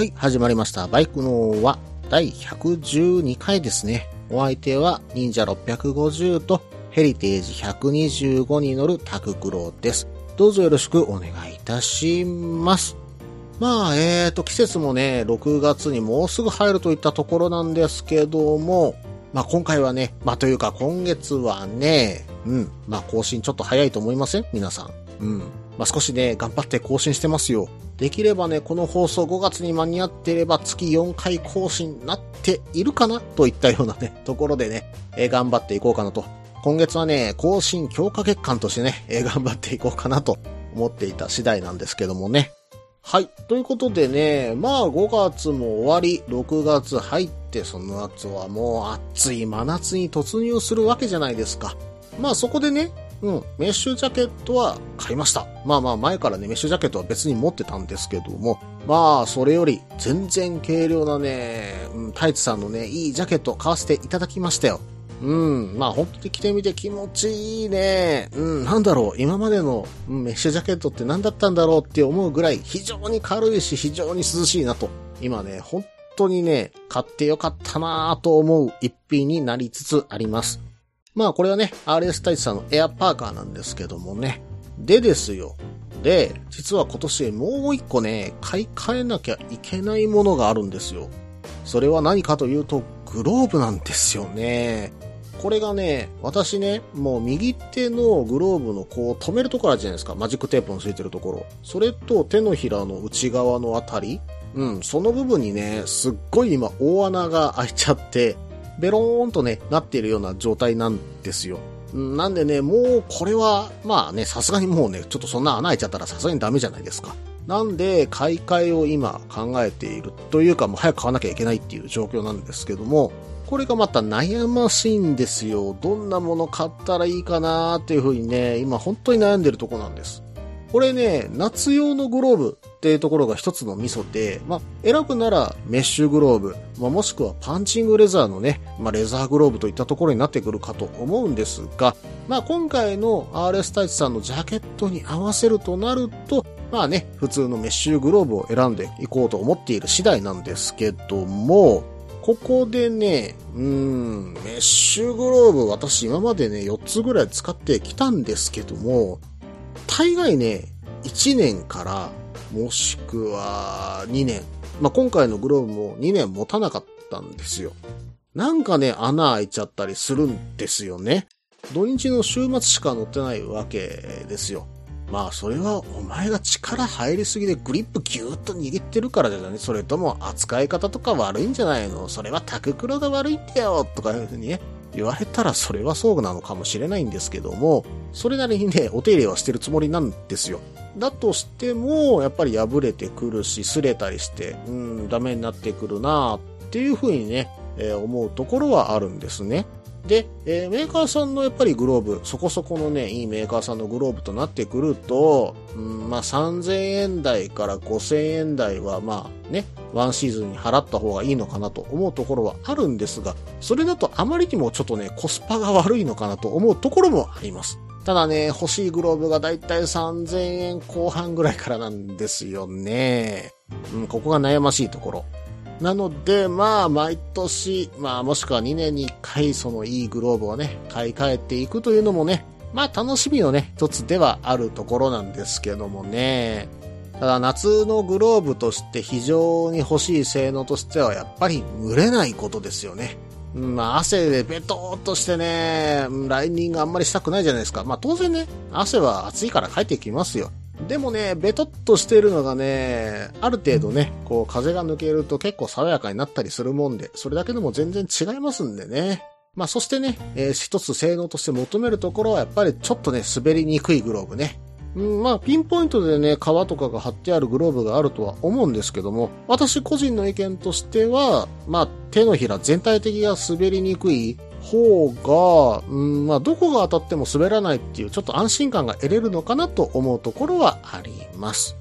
はい、始まりました。バイクのは第112回ですね。お相手は忍者650とヘリテージ125に乗るタククロです。どうぞよろしくお願いいたします。まあ、えーと、季節もね、6月にもうすぐ入るといったところなんですけども、まあ今回はね、まあというか今月はね、うん、まあ更新ちょっと早いと思いません？皆さん。うん。まあ少しね、頑張って更新してますよ。できればね、この放送5月に間に合っていれば月4回更新なっているかなといったようなね、ところでね、えー頑張っていこうかなと。今月はね、更新強化月間としてね、えー頑張っていこうかなと思っていた次第なんですけどもね。はい。ということでね、まあ5月も終わり、6月入って、その後はもう暑い真夏に突入するわけじゃないですか。まあそこでね、うん、メッシュジャケットは買いました。まあまあ前からね、メッシュジャケットは別に持ってたんですけども、まあそれより全然軽量なね、うん、タイツさんのね、いいジャケットを買わせていただきましたよ。うん、まあ本当に着てみて気持ちいいね。うん、なんだろう、今までの、うんメッシュジャケットって何だったんだろうって思うぐらい非常に軽いし非常に涼しいなと。今ね、本当にね、買ってよかったなぁと思う一品になりつつあります。まあこれはね、RS タイツさんのエアパーカーなんですけどもね。でですよ。で、実は今年もう一個ね、買い替えなきゃいけないものがあるんですよ。それは何かというと、グローブなんですよね。これがね、私ね、もう右手のグローブのこう止めるところあるじゃないですか。マジックテープのついてるところ。それと手のひらの内側のあたり。うん、その部分にね、すっごい今大穴が開いちゃって、ベローンとね、なっているような状態なんですよ。なんでね、もうこれは、まあね、さすがにもうね、ちょっとそんな穴開いちゃったらさすがにダメじゃないですか。なんで、買い替えを今考えているというか、もう早く買わなきゃいけないっていう状況なんですけども、これがまた悩ましいんですよ。どんなもの買ったらいいかなっていうふうにね、今本当に悩んでるとこなんです。これね、夏用のグローブっていうところが一つのミソで、まあ、選ぶならメッシュグローブ、まあ、もしくはパンチングレザーのね、まあ、レザーグローブといったところになってくるかと思うんですが、まあ、今回の RS タイツさんのジャケットに合わせるとなると、まあね、普通のメッシュグローブを選んでいこうと思っている次第なんですけども、ここでね、うーん、メッシュグローブ私今までね、4つぐらい使ってきたんですけども、大概ね、1年から、もしくは2年。まあ、今回のグローブも2年持たなかったんですよ。なんかね、穴開いちゃったりするんですよね。土日の週末しか乗ってないわけですよ。まあ、それはお前が力入りすぎでグリップギューッと握ってるからじゃない？それとも扱い方とか悪いんじゃないの？それはタククロが悪いんだよとかいうふうにね、言われたらそれはそうなのかもしれないんですけども、それなりにね、お手入れはしてるつもりなんですよ。だとしても、やっぱり破れてくるし、擦れたりして、うん、ダメになってくるなっていうふうにね、えー思うところはあるんですね。で、えーメーカーさんのやっぱりグローブ、そこそこのね、いいメーカーさんのグローブとなってくると、うん、まあ3000円台から5000円台はまあね、ワンシーズンに払った方がいいのかなと思うところはあるんですが、それだとあまりにもちょっとね、コスパが悪いのかなと思うところもあります。ただね、欲しいグローブがだいたい3000円後半ぐらいからなんですよね。うん、ここが悩ましいところ。なので、まあ、毎年、まあ、もしくは2年に1回、そのいいグローブをね、買い替えていくというのもね、まあ、楽しみのね、一つではあるところなんですけどもね。ただ、夏のグローブとして非常に欲しい性能としては、やっぱり蒸れないことですよね。まあ、汗でベトーっとしてね、ライニングあんまりしたくないじゃないですか。まあ、当然ね、汗は暑いからかいてきますよ。でもね、ベトっとしてるのがね、ある程度ね、こう風が抜けると結構爽やかになったりするもんで、それだけでも全然違いますんでね。まあそしてね、えー一つ性能として求めるところはやっぱりちょっとね、滑りにくいグローブね。うん、まあ、ピンポイントでね、革とかが貼ってあるグローブがあるとは思うんですけども、私個人の意見としては、まあ、手のひら全体的が滑りにくい方が、うん、まあ、どこが当たっても滑らないっていう、ちょっと安心感が得れるのかなと思うところはあります。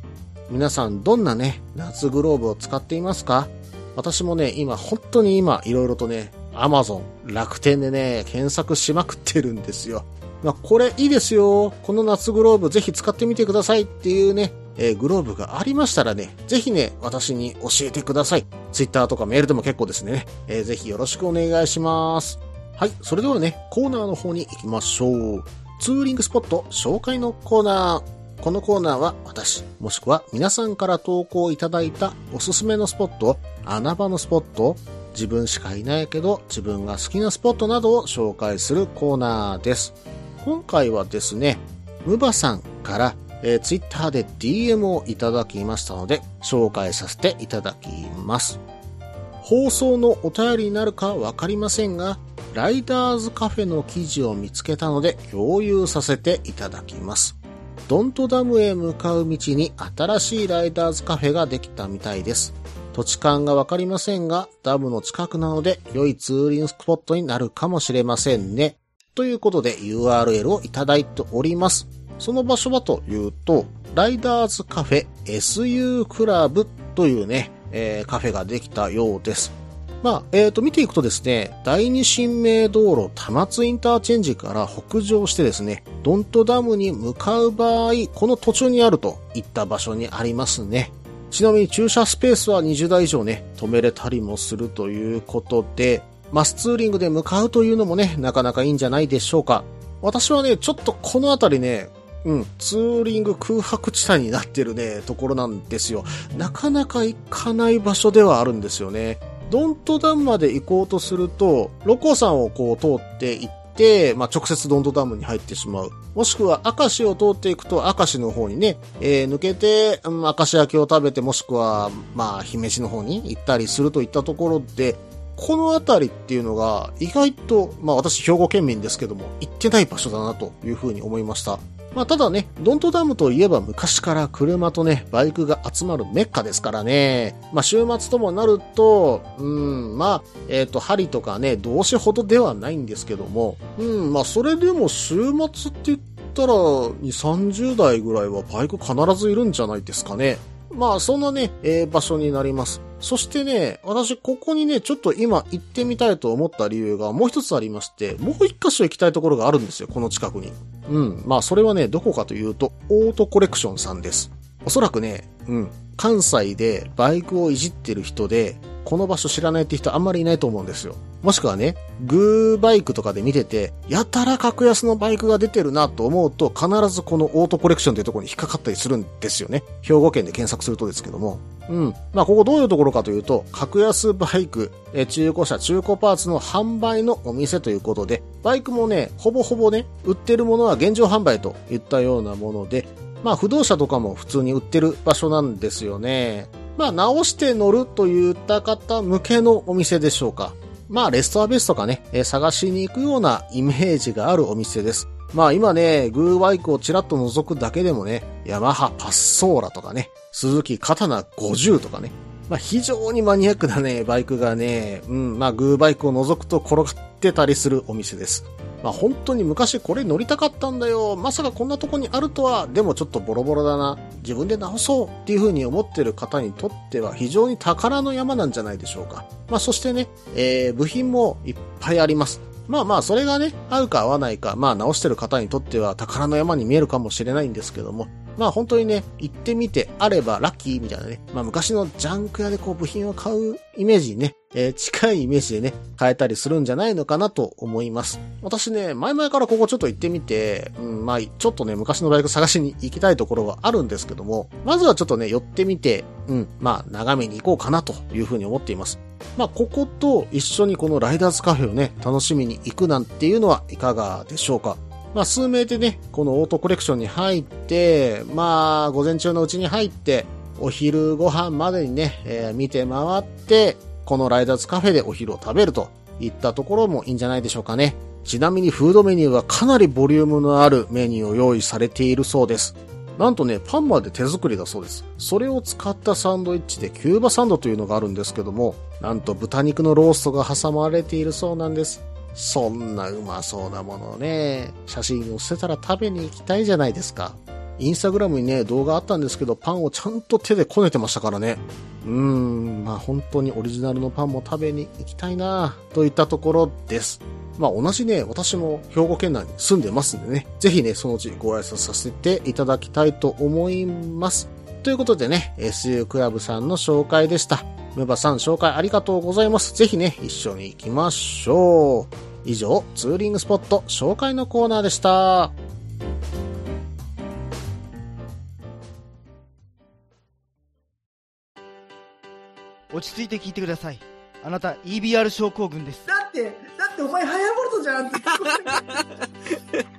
皆さん、どんなね、夏グローブを使っていますか？私もね、今、本当に今、いろいろとね、アマゾン、楽天でね、検索しまくってるんですよ。まあ、これいいですよ。この夏グローブぜひ使ってみてくださいっていうね、えー、グローブがありましたらね、ぜひね、私に教えてください。ツイッターとかメールでも結構ですね。えー、ぜひよろしくお願いします。はい、それではね、コーナーの方に行きましょう。ツーリングスポット紹介のコーナー。このコーナーは私、もしくは皆さんから投稿いただいたおすすめのスポット、穴場のスポット、自分しかいないけど自分が好きなスポットなどを紹介するコーナーです。今回はですね、ムバさんから、えー、ツイッターで DM をいただきましたので、紹介させていただきます。放送のお便りになるかわかりませんが、ライダーズカフェの記事を見つけたので共有させていただきます。ドントダムへ向かう道に新しいライダーズカフェができたみたいです。土地勘がわかりませんが、ダムの近くなので良いツーリングスポットになるかもしれませんね。ということで URL をいただいております。その場所はというと、ライダーズカフェ SU クラブというね、えー、カフェができたようです。まあ、えっ、ー、と、見ていくとですね、第二新名道路多摩インターチェンジから北上してですね、ドントダムに向かう場合、この途中にあるといった場所にありますね。ちなみに駐車スペースは20台以上ね、止めれたりもするということで、マスツーリングで向かうというのもね、なかなかいいんじゃないでしょうか。私はね、ちょっとこの辺りね、うん、ツーリング空白地帯になってるね、ところなんですよ。なかなか行かない場所ではあるんですよね。ドントダムまで行こうとすると、ロコ山をこう通って行って、まあ、直接ドントダムに入ってしまう。もしくは、明石を通っていくと、明石の方にね、えー、抜けて、うん、明石焼きを食べて、もしくは、まあ、姫路の方に行ったりするといったところで、この辺りっていうのが、意外と、まあ私兵庫県民ですけども、行ってない場所だなというふうに思いました。まあ、ただね、ドントダムといえば昔から車とね、バイクが集まるメッカですからね。まあ、週末ともなると、うん、まあ、えっ、ー、と、針とかね、動詞ほどではないんですけども、うん、まあ、それでも週末って言ったら、2、30代ぐらいはバイク必ずいるんじゃないですかね。まあ、そんなね、えー、場所になります。そしてね、私、ここにね、ちょっと今行ってみたいと思った理由がもう一つありまして、もう一箇所行きたいところがあるんですよ、この近くに。うん。まあ、それはね、どこかというと、オートコレクションさんです。おそらくね、うん。関西でバイクをいじってる人で、この場所知らないって人あんまりいないと思うんですよ。もしくはね、グーバイクとかで見てて、やたら格安のバイクが出てるなと思うと、必ずこのオートコレクションというところに引っかかったりするんですよね。兵庫県で検索するとですけども。うん。まあ、ここどういうところかというと、格安バイク、え中古車、中古パーツの販売のお店ということで、バイクもね、ほぼほぼね、売ってるものは現状販売といったようなもので、まあ、不動車とかも普通に売ってる場所なんですよね。まあ、直して乗るといった方向けのお店でしょうか。まあ、レストアベースとかね、探しに行くようなイメージがあるお店です。まあ今ね、グーバイクをちらっと覗くだけでもね、ヤマハパッソーラとかね、鈴木カタナ50とかね、まあ非常にマニアックなね、バイクがね、うん、まあグーバイクを覗くと転がってたりするお店です。まあ本当に昔これ乗りたかったんだよ。まさかこんなとこにあるとは、でもちょっとボロボロだな。自分で直そうっていう風に思ってる方にとっては非常に宝の山なんじゃないでしょうか。まあそしてね、えー、部品もいっぱいあります。まあまあ、それがね、合うか合わないか、まあ直してる方にとっては宝の山に見えるかもしれないんですけども、まあ本当にね、行ってみてあればラッキーみたいなね、まあ昔のジャンク屋でこう部品を買うイメージにね、えー、近いイメージでね、変えたりするんじゃないのかなと思います。私ね、前々からここちょっと行ってみて、うん、まあちょっとね、昔のバイク探しに行きたいところはあるんですけども、まずはちょっとね、寄ってみて、うん、まあ眺めに行こうかなというふうに思っています。まあここと一緒にこのライダーズカフェをね、楽しみに行くなんていうのはいかがでしょうか。まあ、数名でね、このオートコレクションに入って、まあ、午前中のうちに入って、お昼ご飯までにね、えー、見て回って、このライダーズカフェでお昼を食べるといったところもいいんじゃないでしょうかね。ちなみにフードメニューはかなりボリュームのあるメニューを用意されているそうです。なんとね、パンまで手作りだそうです。それを使ったサンドイッチでキューバサンドというのがあるんですけども、なんと豚肉のローストが挟まれているそうなんです。そんなうまそうなものをね、写真を捨てたら食べに行きたいじゃないですか。インスタグラムにね、動画あったんですけど、パンをちゃんと手でこねてましたからね。うーん、まあ本当にオリジナルのパンも食べに行きたいなといったところです。まあ同じね、私も兵庫県内に住んでますんでね、ぜひね、そのうちご挨拶させていただきたいと思います。ということでね、SU クラブさんの紹介でした。ムバさん紹介ありがとうございます。ぜひね、一緒に行きましょう。以上、ツーリングスポット紹介のコーナーでした。落ち着いて聞いてください。あなた EBR 症候群です。だって、だってお前ハヤボルトじゃんって。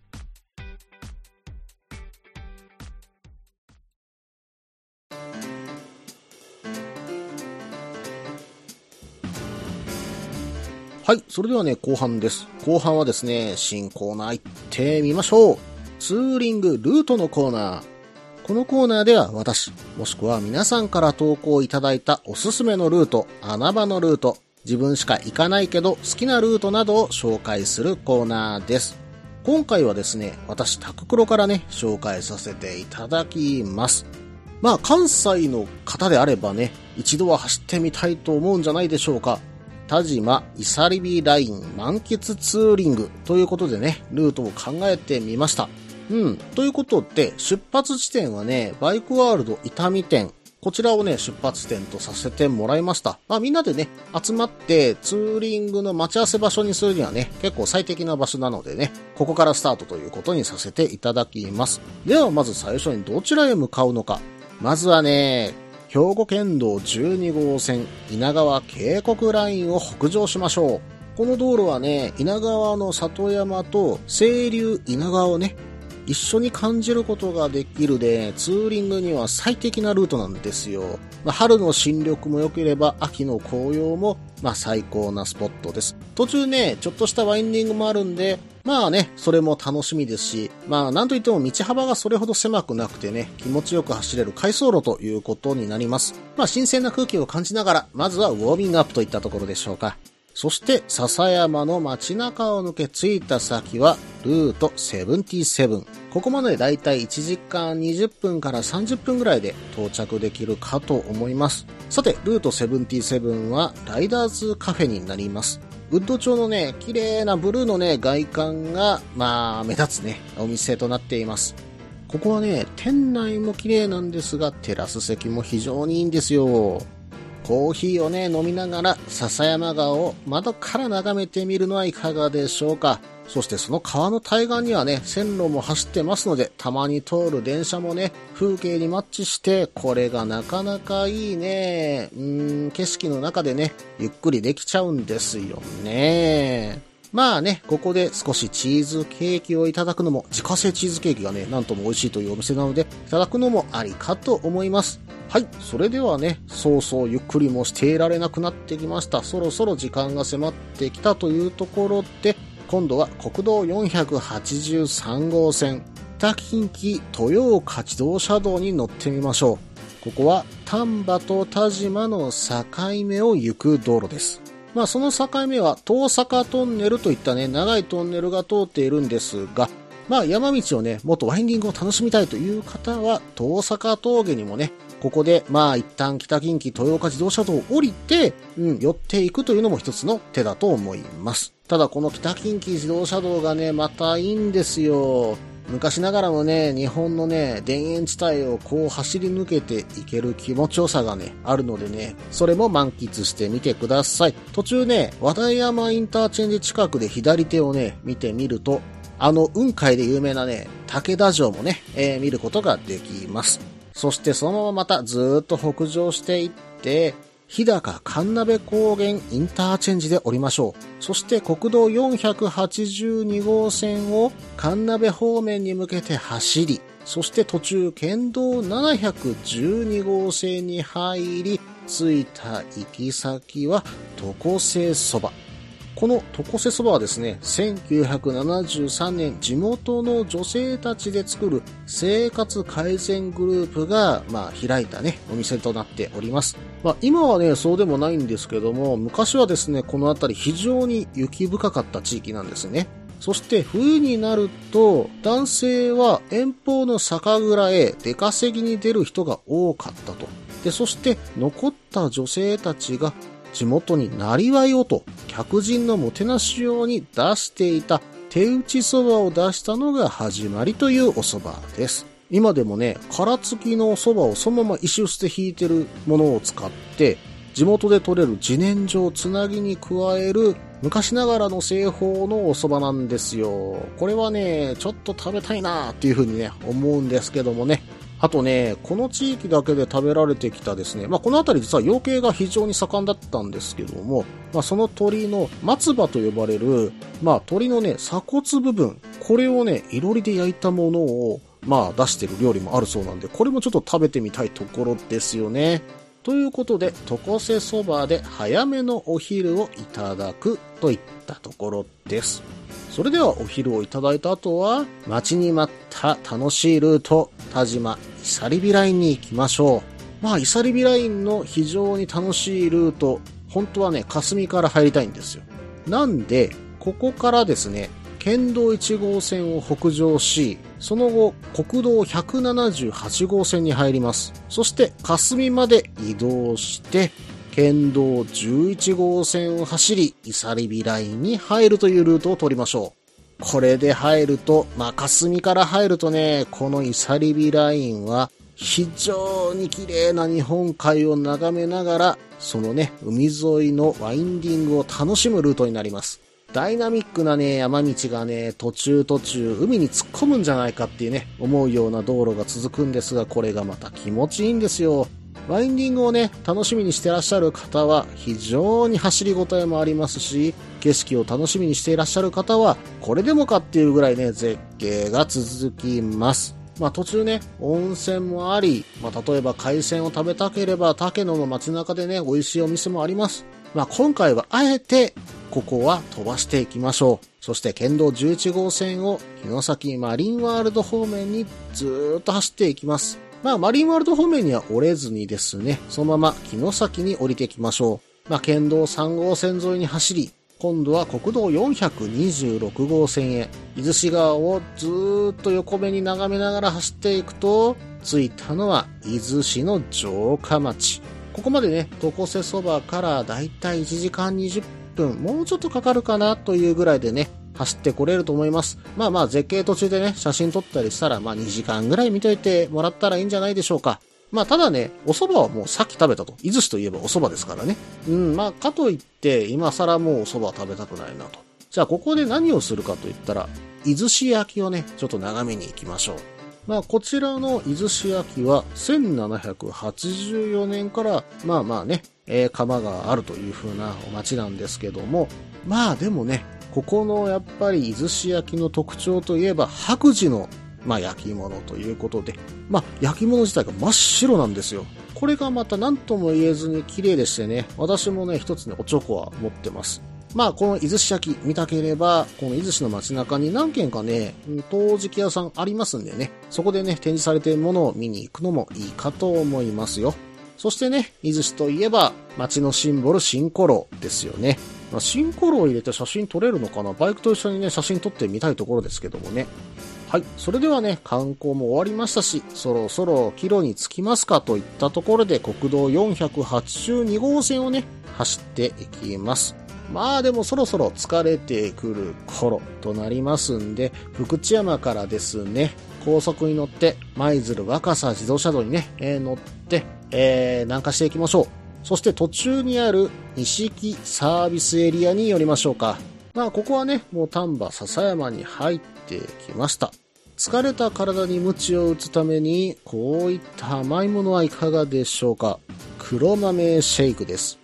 はい、それではね、後半です。後半はですね、新コーナー行ってみましょう。ツーリングルートのコーナー。このコーナーでは私、もしくは皆さんから投稿いただいたおすすめのルート、穴場のルート、自分しか行かないけど好きなルートなどを紹介するコーナーです。今回はですね、私、タククロからね、紹介させていただきます。まあ、関西の方であればね、一度は走ってみたいと思うんじゃないでしょうか。田島イサリビライン満喫ツーリングということでね、ルートを考えてみました。うん。ということで、出発地点はね、バイクワールド伊丹店。こちらをね、出発点とさせてもらいました。まあみんなでね、集まってツーリングの待ち合わせ場所にするにはね、結構最適な場所なのでね、ここからスタートということにさせていただきます。ではまず最初にどちらへ向かうのか。まずはね、兵庫県道12号線稲川渓谷ラインを北上しましょう。この道路はね、稲川の里山と清流稲川をね、一緒に感じることができるで、ツーリングには最適なルートなんですよ。まあ、春の新緑も良ければ秋の紅葉も、まあ、最高なスポットです。途中ね、ちょっとしたワインディングもあるんで、まあね、それも楽しみですし、まあなんといっても道幅がそれほど狭くなくてね、気持ちよく走れる回送路ということになります。まあ新鮮な空気を感じながら、まずはウォーミングアップといったところでしょうか。そして笹山の街中を抜け着いた先はルート77。ここまでだいたい1時間20分から30分ぐらいで到着できるかと思います。さて、ルート77はライダーズカフェになります。ウッド調のね、綺麗なブルーのね、外観が、まあ、目立つね、お店となっています。ここはね、店内も綺麗なんですが、テラス席も非常にいいんですよ。コーヒーをね、飲みながら笹山川を窓から眺めてみるのはいかがでしょうか？そしてその川の対岸にはね、線路も走ってますので、たまに通る電車もね、風景にマッチして、これがなかなかいいね。うん、景色の中でね、ゆっくりできちゃうんですよね。まあね、ここで少しチーズケーキをいただくのも、自家製チーズケーキがね、なんとも美味しいというお店なので、いただくのもありかと思います。はい。それではね、そうそうゆっくりもしていられなくなってきました。そろそろ時間が迫ってきたというところで、今度は国道483号線、北近畿豊岡自動車道に乗ってみましょう。ここは丹波と田島の境目を行く道路です。まあその境目は東坂トンネルといったね、長いトンネルが通っているんですが、まあ山道をね、もっとワインディングを楽しみたいという方は、東坂峠にもね、ここで、まあ一旦北近畿豊岡自動車道を降りて、うん、寄っていくというのも一つの手だと思います。ただこの北近畿自動車道がね、またいいんですよ。昔ながらのね、日本のね、田園地帯をこう走り抜けていける気持ちよさがね、あるのでね、それも満喫してみてください。途中ね、和田山インターチェンジ近くで左手をね、見てみると、あの、雲海で有名なね、武田城もね、えー、見ることができます。そしてそのまままたずっと北上していって、日高神鍋高原インターチェンジで降りましょう。そして国道482号線を神鍋方面に向けて走り、そして途中県道712号線に入り、着いた行き先は床瀬そば。この床瀬そばはですね、1973年地元の女性たちで作る生活改善グループが、まあ、開いたね、お店となっております。まあ、今はね、そうでもないんですけども、昔はですね、この辺り非常に雪深かった地域なんですね。そして冬になると男性は遠方の酒蔵へ出稼ぎに出る人が多かったと。で、そして残った女性たちが地元になりわいをと客人のもてなし用に出していた手打ちそばを出したのが始まりというお蕎麦です。今でもね、殻付きの蕎麦をそのまま石臼で引いてるものを使って、地元で採れる自然薯をつなぎに加える昔ながらの製法のお蕎麦なんですよ。これはね、ちょっと食べたいなーっていう風にね、思うんですけどもね。あとね、この地域だけで食べられてきたですね、まあこの辺り実は養鶏が非常に盛んだったんですけども、まあその鳥の松葉と呼ばれる、まあ鳥のね、鎖骨部分、これをね、いろりで焼いたものを、まあ出してる料理もあるそうなんで、これもちょっと食べてみたいところですよね。ということで、床瀬そばで早めのお昼をいただくといったところです。それではお昼をいただいた後は、待ちに待った楽しいルート、田島イサリビラインに行きましょう。まあ、イサリビラインの非常に楽しいルート、本当はね、霞から入りたいんですよ。なんで、ここからですね、県道1号線を北上し、その後、国道178号線に入ります。そして、霞まで移動して、県道11号線を走り、イサリビラインに入るというルートを取りましょう。これで入ると、まあ、霞から入るとね、このイサリビラインは、非常に綺麗な日本海を眺めながら、そのね、海沿いのワインディングを楽しむルートになります。ダイナミックなね、山道がね、途中途中、海に突っ込むんじゃないかっていうね、思うような道路が続くんですが、これがまた気持ちいいんですよ。ワインディングをね、楽しみにしてらっしゃる方は、非常に走りごたえもありますし、景色を楽しみにしていらっしゃる方は、これでもかっていうぐらいね、絶景が続きます。まあ途中ね、温泉もあり、まあ例えば海鮮を食べたければ、竹野の街中でね、美味しいお店もあります。まあ今回はあえて、ここは飛ばしていきましょう。そして県道11号線を城崎マリンワールド方面にずーっと走っていきます。まあマリンワールド方面には折れずにですね、そのまま城崎に降りていきましょう。まあ県道3号線沿いに走り、今度は国道426号線へ、伊豆市川をずっと横目に眺めながら走っていくと、着いたのは伊豆市の城下町。ここまでね、床瀬そばからだいたい1時間20分、もうちょっとかかるかなというぐらいでね、走ってこれると思います。まあまあ絶景途中でね、写真撮ったりしたら、まあ2時間ぐらい見といてもらったらいいんじゃないでしょうか。まあただね、お蕎麦はもうさっき食べたと。伊豆市といえばお蕎麦ですからね。うん、まあかといって、今更もうお蕎麦食べたくないなと。じゃあここで何をするかといったら、伊豆市焼きをね、ちょっと眺めに行きましょう。まあ、こちらの伊豆市焼きは1784年から、まあまあね、えー窯があるという風なお町なんですけども、まあでもね、ここのやっぱり伊豆市焼きの特徴といえば白磁の、まあ、焼き物ということで、まあ焼き物自体が真っ白なんですよ。これがまた何とも言えずに綺麗でしてね、私もね、一つね、おチョコは持ってます。まあ、この伊豆市焼き見たければ、この伊豆市の街中に何軒かね、陶磁器屋さんありますんでね、そこでね、展示されているものを見に行くのもいいかと思いますよ。そしてね、伊豆市といえば、街のシンボル、シンコロですよね。まあ、シンコロを入れて写真撮れるのかな？バイクと一緒にね、写真撮ってみたいところですけどもね。はい。それではね、観光も終わりましたし、そろそろ帰路に着きますかといったところで、国道482号線をね、走っていきます。まあでもそろそろ疲れてくる頃となりますんで、福知山からですね、高速に乗って、舞鶴若狭自動車道にね、えー乗って、えー南下していきましょう。そして途中にある西木サービスエリアに寄りましょうか。まあここはね、もう丹波笹山に入ってきました。疲れた体に鞭を打つために、こういった甘いものはいかがでしょうか。黒豆シェイクです。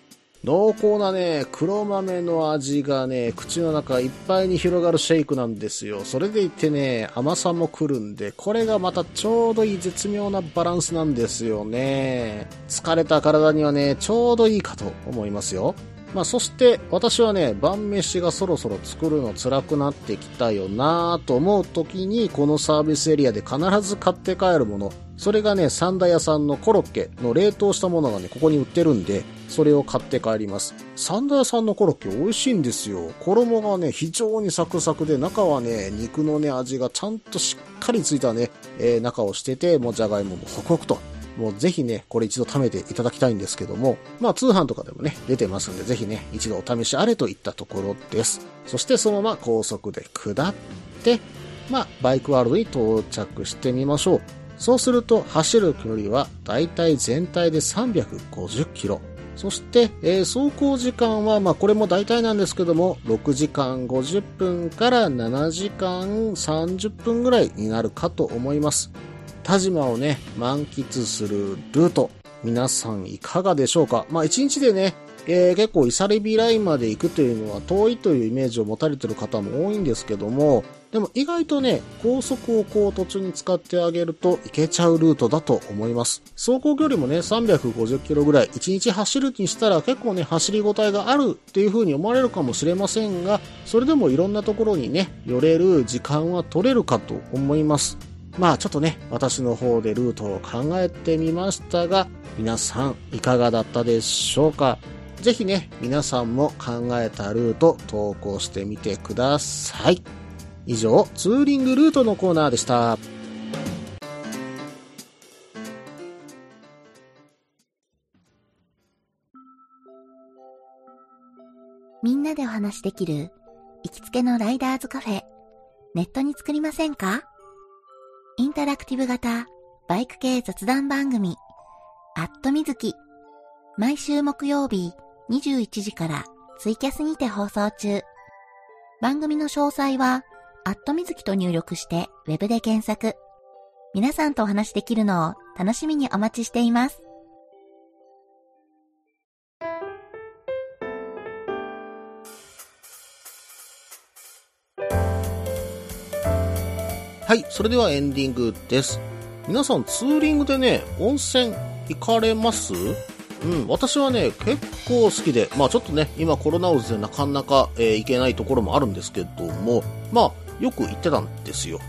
濃厚なね、黒豆の味がね、口の中いっぱいに広がるシェイクなんですよ。それでいてね、甘さも来るんで、これがまたちょうどいい絶妙なバランスなんですよね。疲れた体にはね、ちょうどいいかと思いますよ。まあ、そして私はね、晩飯がそろそろ作るの辛くなってきたよなと思う時に、このサービスエリアで必ず買って帰るもの、それがね、三田屋さんのコロッケの冷凍したものがね、ここに売ってるんで、それを買って帰ります。三田屋さんのコロッケ美味しいんですよ。衣がね、非常にサクサクで、中はね、肉のね、味がちゃんとしっかりついたね、えー中をしてて、もうじゃがいももホクホクと。もうぜひね、これ一度食べていただきたいんですけども、まあ通販とかでもね、出てますんで、ぜひね、一度お試しあれといったところです。そしてそのまま高速で下って、まあ、バイクワールドに到着してみましょう。そうすると、走る距離はだいたい全体で350キロ。そして、えー走行時間は、まあ、これも大体なんですけども、6時間50分から7時間30分ぐらいになるかと思います。田島をね、満喫するルート、皆さんいかがでしょうか？まあ、1日でね、えー結構イサリビラインまで行くというのは遠いというイメージを持たれてる方も多いんですけども、でも意外とね、高速をこう途中に使ってあげると行けちゃうルートだと思います。走行距離もね、350キロぐらい、1日走るにしたら結構ね、走りごたえがあるっていう風に思われるかもしれませんが、それでもいろんなところにね、寄れる時間は取れるかと思います。まあちょっとね、私の方でルートを考えてみましたが、皆さんいかがだったでしょうか？ぜひね、皆さんも考えたルート投稿してみてください。以上、ツーリングルートのコーナーでした。みんなでお話しできる行きつけのライダーズカフェ、ネットに作りませんか？インタラクティブ型バイク系雑談番組、アットみずき。毎週木曜日21時からツイキャスにて放送中。番組の詳細は、アットみずきと入力してウェブで検索。皆さんとお話しできるのを楽しみにお待ちしています。はい、それではエンディングです。皆さんツーリングでね、温泉行かれます？うん、私はね、結構好きで、まあちょっとね、今コロナウイルスでなかなか、えー行けないところもあるんですけども、まあよく行ってたんですよ。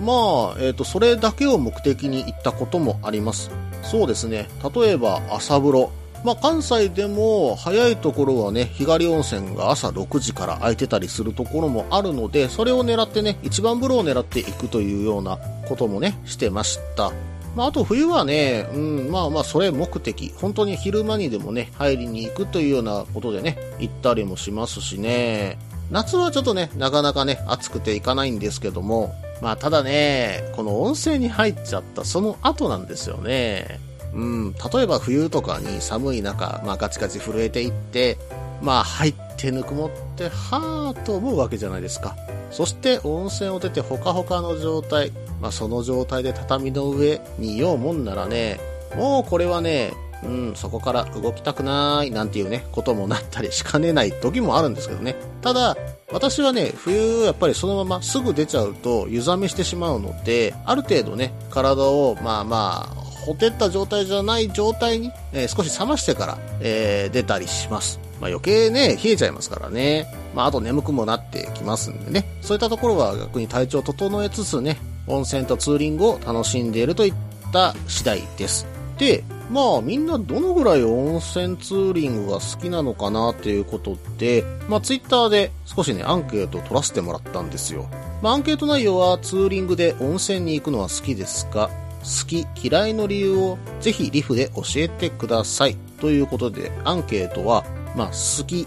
まあ、えっ、と、それだけを目的に行ったこともあります。そうですね、例えば朝風呂。まあ関西でも早いところはね、日帰り温泉が朝6時から空いてたりするところもあるので、それを狙ってね、一番風呂を狙っていくというようなこともね、してました。まあ、あと冬はね、うん、まあまあ、それ目的。本当に昼間にでもね、入りに行くというようなことでね、行ったりもしますしね。夏はちょっとね、なかなかね、暑くて行かないんですけども、まあ、ただね、この温泉に入っちゃったその後なんですよね。うん、例えば冬とかに寒い中、まあ、ガチガチ震えていって、まあ、入ってぬくもって、はぁと思うわけじゃないですか。そして温泉を出てほかほかの状態、まあ、その状態で畳の上にいようもんならね、もうこれはね、うん、そこから動きたくないなんていうね、こともなったりしかねない時もあるんですけどね。ただ、私はね、冬やっぱりそのまますぐ出ちゃうと湯冷めしてしまうので、ある程度ね、体をまあまあ、ほてった状態じゃない状態に、えー少し冷ましてから、えー出たりします。まあ余計ね、冷えちゃいますからね。まああと眠くもなってきますんでね。そういったところは逆に体調を整えつつね、温泉とツーリングを楽しんでいるといった次第です。で、まあみんなどのぐらい温泉ツーリングが好きなのかなっていうことで、まあツイッターで少しね、アンケートを取らせてもらったんですよ。まあアンケート内容はツーリングで温泉に行くのは好きですか？好き、嫌いの理由をぜひリフで教えてください。ということで、アンケートは、まあ好き、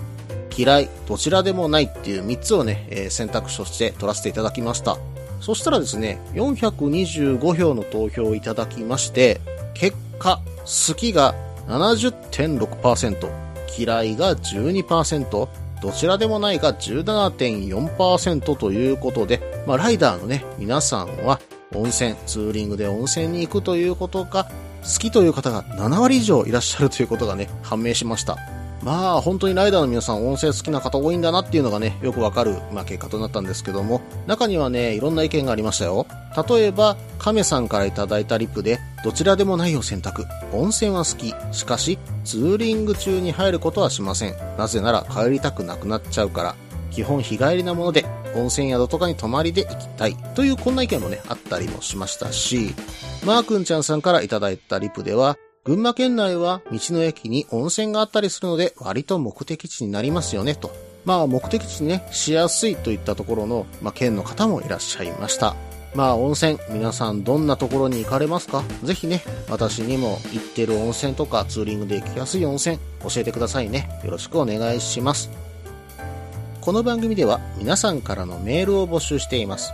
嫌い、どちらでもないっていう3つをね、えー選択肢として取らせていただきました。そしたらですね、425票の投票をいただきまして、結果、好きが70.6%、嫌いが12%、どちらでもないが17.4%ということで、まあ、ライダーのね、皆さんは温泉、ツーリングで温泉に行くということが好きという方が7割以上いらっしゃるということがね、判明しました。まあ、本当にライダーの皆さん、音声好きな方多いんだなっていうのがね、よくわかる、まあ、結果となったんですけども、中にはね、いろんな意見がありましたよ。例えば、亀さんからいただいたリップで、どちらでもないを選択。温泉は好き。しかし、ツーリング中に入ることはしません。なぜなら帰りたくなくなっちゃうから。基本日帰りなもので、温泉宿とかに泊まりで行きたい。というこんな意見もね、あったりもしましたし、マーくんちゃんさんからいただいたリプでは、群馬県内は道の駅に温泉があったりするので割と目的地になりますよねと。まあ目的地にね、しやすいといったところの、まあ県の方もいらっしゃいました。まあ温泉、皆さんどんなところに行かれますか？ぜひね、私にも行ってる温泉とかツーリングで行きやすい温泉教えてくださいね。よろしくお願いします。この番組では皆さんからのメールを募集しています。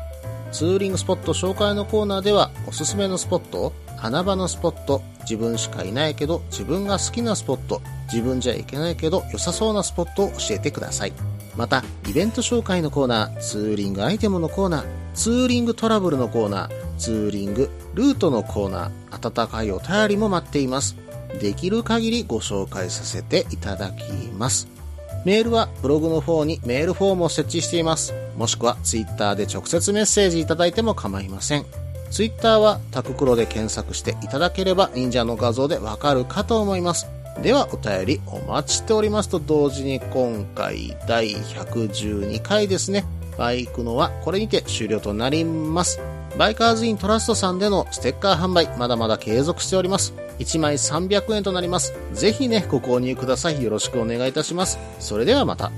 ツーリングスポット紹介のコーナーではおすすめのスポットを穴場のスポット、自分しかいないけど自分が好きなスポット、自分じゃいけないけど良さそうなスポットを教えてください。また、イベント紹介のコーナー、ツーリングアイテムのコーナー、ツーリングトラブルのコーナー、ツーリングルートのコーナー、温かいお便りも待っています。できる限りご紹介させていただきます。メールはブログの方にメールフォームを設置しています。もしくはツイッターで直接メッセージいただいても構いません。ツイッターはタククロで検索していただければ忍者の画像でわかるかと思います。ではお便りお待ちしておりますと同時に今回第112回ですね。バイクのはこれにて終了となります。バイカーズイントラストさんでのステッカー販売まだまだ継続しております。1枚300円となります。ぜひね、ご購入ください。よろしくお願いいたします。それではまた。